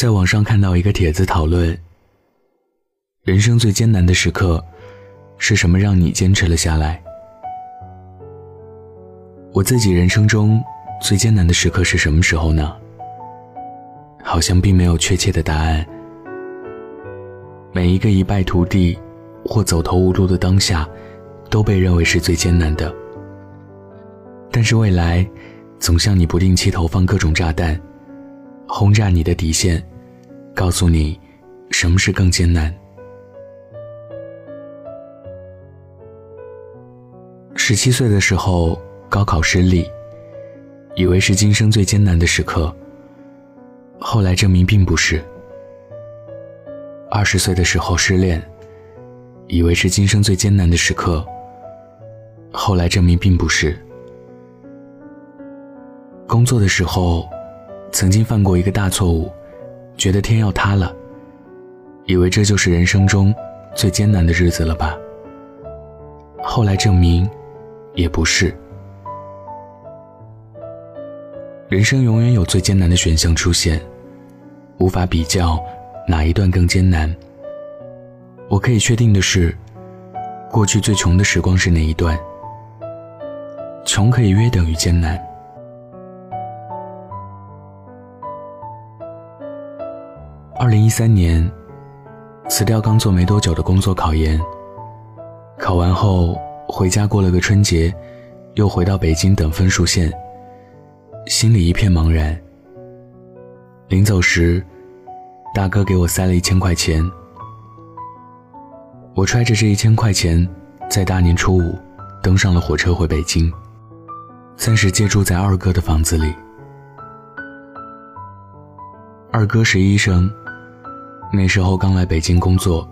在网上看到一个帖子讨论：人生最艰难的时刻是什么让你坚持了下来？我自己人生中最艰难的时刻是什么时候呢？好像并没有确切的答案。每一个一败涂地或走投无路的当下，都被认为是最艰难的。但是未来，总向你不定期投放各种炸弹，轰炸你的底线，告诉你，什么是更艰难。十七岁的时候，高考失利，以为是今生最艰难的时刻。后来证明并不是。二十岁的时候失恋，以为是今生最艰难的时刻。后来证明并不是。工作的时候，曾经犯过一个大错误，觉得天要塌了，以为这就是人生中最艰难的日子了吧。后来证明，也不是。人生永远有最艰难的选项出现，无法比较哪一段更艰难。我可以确定的是，过去最穷的时光是哪一段？穷可以约等于艰难。二零一三年，辞掉刚做没多久的工作考研，考完后回家过了个春节，又回到北京等分数线，心里一片茫然。临走时，大哥给我塞了一千块钱，我揣着这一千块钱，在大年初五登上了火车回北京，暂时借住在二哥的房子里。二哥是医生。那时候刚来北京工作，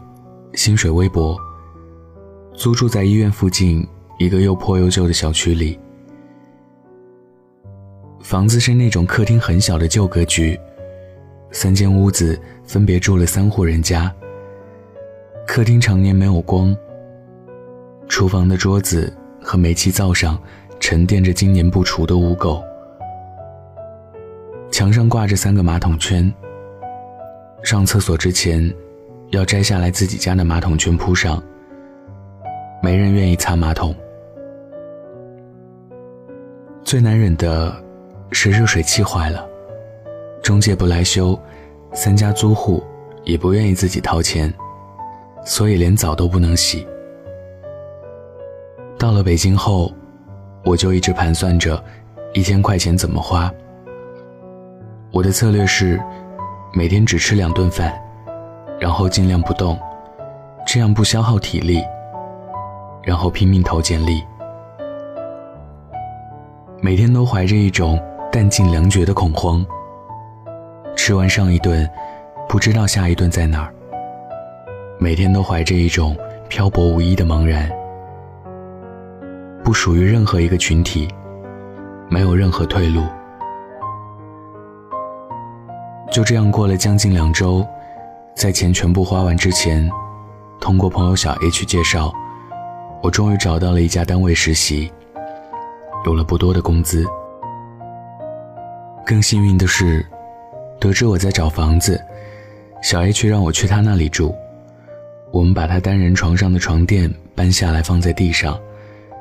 薪水微薄。租住在医院附近一个又破又旧的小区里，房子是那种客厅很小的旧格局，三间屋子分别住了三户人家。客厅常年没有光，厨房的桌子和煤气灶上沉淀着经年不除的污垢，墙上挂着三个马桶圈。上厕所之前，要摘下来自己家的马桶圈铺上。没人愿意擦马桶。最难忍的是热水器坏了，中介不来修，三家租户也不愿意自己掏钱，所以连澡都不能洗。到了北京后，我就一直盘算着一千块钱怎么花。我的策略是。每天只吃两顿饭，然后尽量不动，这样不消耗体力。然后拼命投简历，每天都怀着一种弹尽粮绝的恐慌。吃完上一顿，不知道下一顿在哪儿。每天都怀着一种漂泊无依的茫然，不属于任何一个群体，没有任何退路。就这样过了将近两周，在钱全部花完之前，通过朋友小 H 介绍，我终于找到了一家单位实习，有了不多的工资。更幸运的是，得知我在找房子，小 H 让我去他那里住。我们把他单人床上的床垫搬下来放在地上，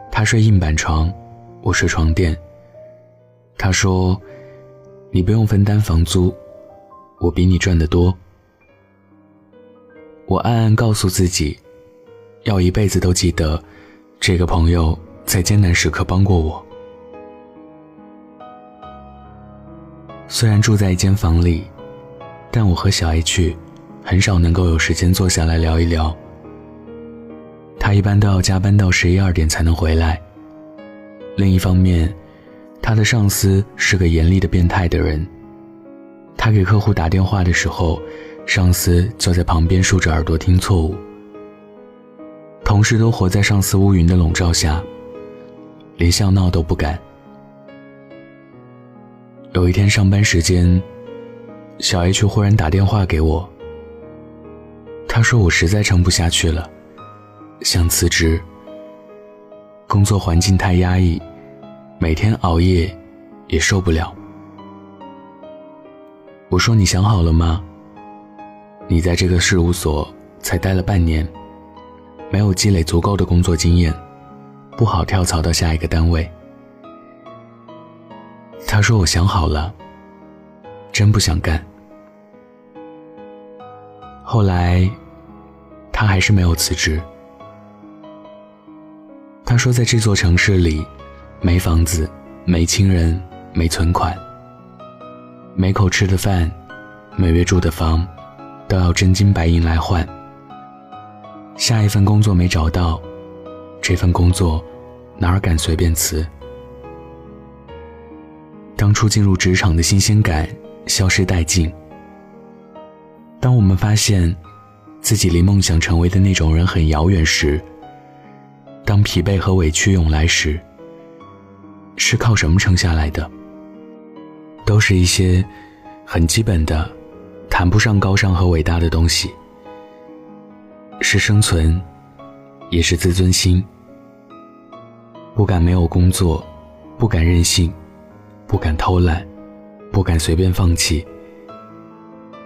他睡硬板床，我睡床垫。他说：“你不用分担房租。”我比你赚得多。我暗暗告诉自己，要一辈子都记得，这个朋友在艰难时刻帮过我。虽然住在一间房里，但我和小 H 很少能够有时间坐下来聊一聊。他一般都要加班到十一二点才能回来。另一方面，他的上司是个严厉的变态的人。他给客户打电话的时候，上司就在旁边竖着耳朵听错误。同事都活在上司乌云的笼罩下，连笑闹都不敢。有一天上班时间，小 H 忽然打电话给我。他说我实在撑不下去了，想辞职。工作环境太压抑，每天熬夜，也受不了。我说：“你想好了吗？你在这个事务所才待了半年，没有积累足够的工作经验，不好跳槽到下一个单位。他说：“我想好了，真不想干。”后来，他还是没有辞职。他说：“在这座城市里，没房子，没亲人，没存款，每口吃的饭，每月住的房，都要真金白银来换。下一份工作没找到，这份工作哪儿敢随便辞？当初进入职场的新鲜感消失殆尽。”当我们发现自己离梦想成为的那种人很遥远时，当疲惫和委屈涌来时，是靠什么撑下来的？都是一些很基本的、谈不上高尚和伟大的东西，是生存，也是自尊心。不敢没有工作，不敢任性，不敢偷懒，不敢随便放弃。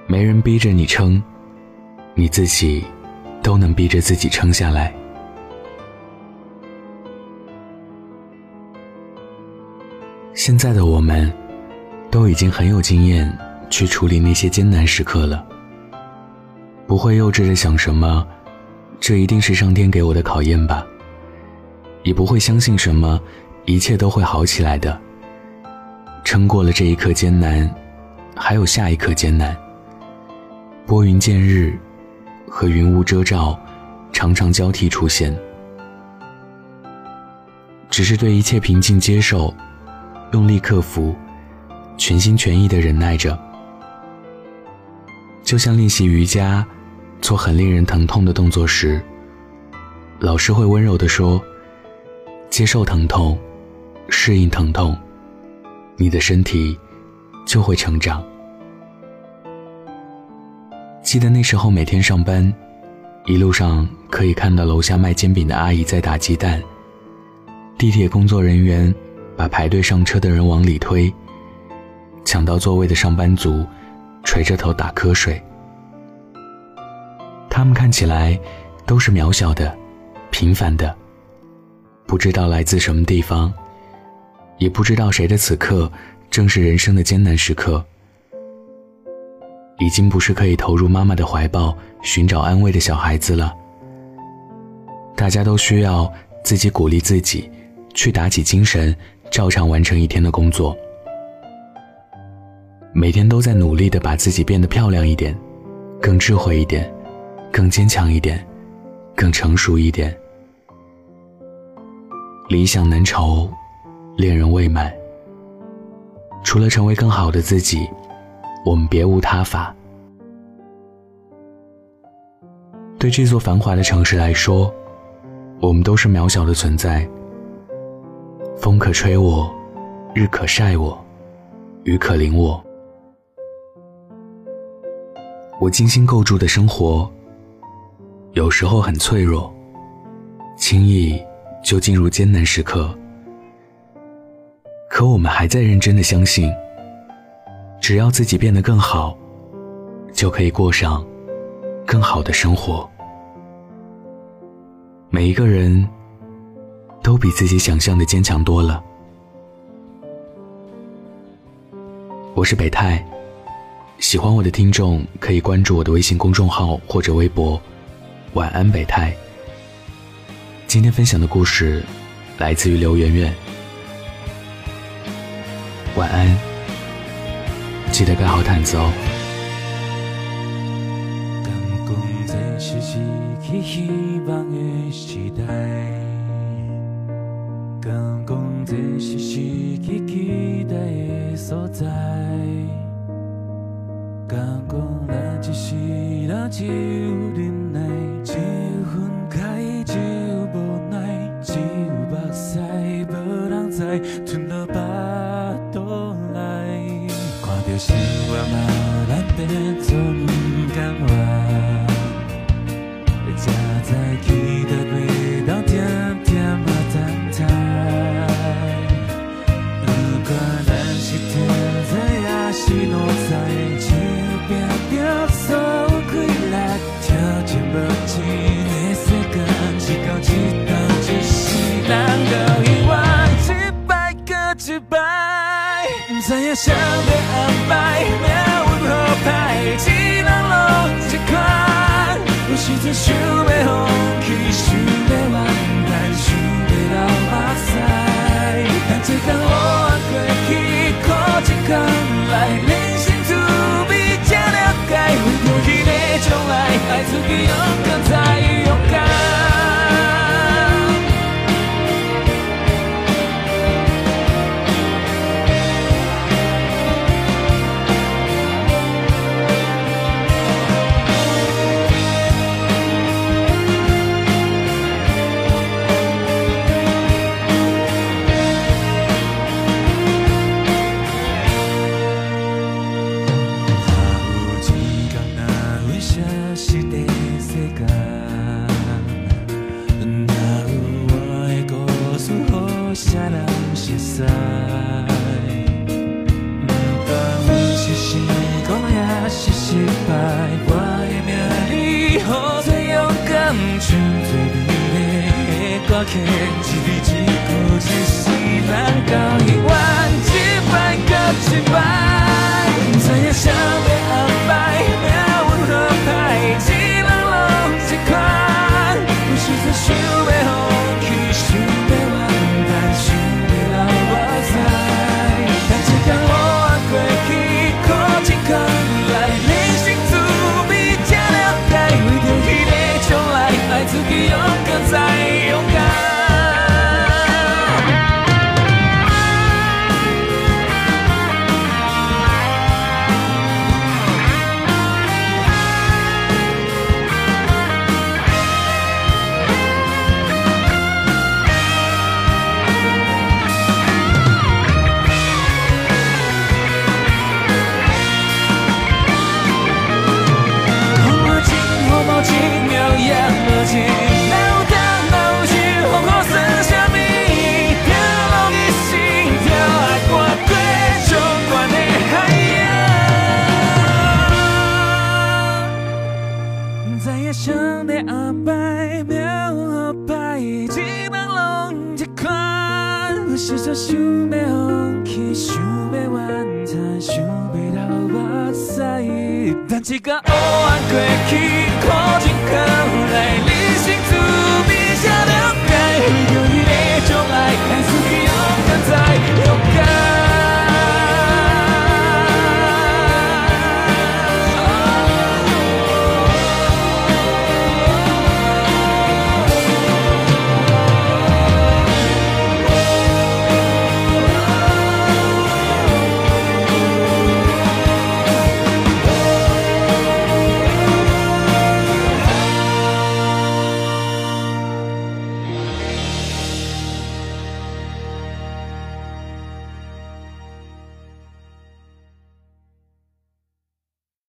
没人逼着你撑，你自己都能逼着自己撑下来。现在的我们，都已经很有经验去处理那些艰难时刻了，不会幼稚的想什么，这一定是上天给我的考验吧，也不会相信什么，一切都会好起来的。撑过了这一刻艰难，还有下一刻艰难。拨云见日，和云雾遮罩，常常交替出现。只是对一切平静接受，用力克服，全心全意的忍耐着。就像练习瑜伽，做很令人疼痛的动作时，老师会温柔地说：“接受疼痛，适应疼痛，你的身体就会成长。”记得那时候每天上班，一路上可以看到楼下卖煎饼的阿姨在打鸡蛋，地铁工作人员把排队上车的人往里推，抢到座位的上班族垂着头打瞌睡。他们看起来都是渺小的、平凡的，不知道来自什么地方，也不知道谁的此刻正是人生的艰难时刻。已经不是可以投入妈妈的怀抱寻找安慰的小孩子了。大家都需要自己鼓励自己，去打起精神，照常完成一天的工作。每天都在努力的把自己变得漂亮一点，更智慧一点，更坚强一点，更成熟一点。理想难酬，恋人未满。除了成为更好的自己。我们别无他法。对这座繁华的城市来说，我们都是渺小的存在。风可吹我，日可晒我，雨可淋我。我精心构筑的生活，有时候很脆弱，轻易就进入艰难时刻。可我们还在认真的相信。只要自己变得更好，就可以过上更好的生活。每一个人都比自己想象的坚强多了。我是北泰，喜欢我的听众可以关注我的微信公众号或者微博。晚安，北太。今天分享的故事来自于刘媛媛。晚安。记得盖好毯子哦。是失去希望的时代，敢讲这是失去期待的所在，敢讲咱一世人只有忍耐，只有分开，只有无奈，只有目屎，无人知，吞落巴肚内。着生活嘛，咱变做不甘活，才知期待 เธออ安排命运ชื่อเ一筐。有时阵想า放弃，想แมวอ้流นห่อไป过去，过一关来人生滋味才了解。过างรู้สึกเ想要放弃，想要完成，想要到目屎，但一个黑暗过去，靠近靠来，理性自闭才了解，为着伊的宠爱，还是勇敢再勇敢。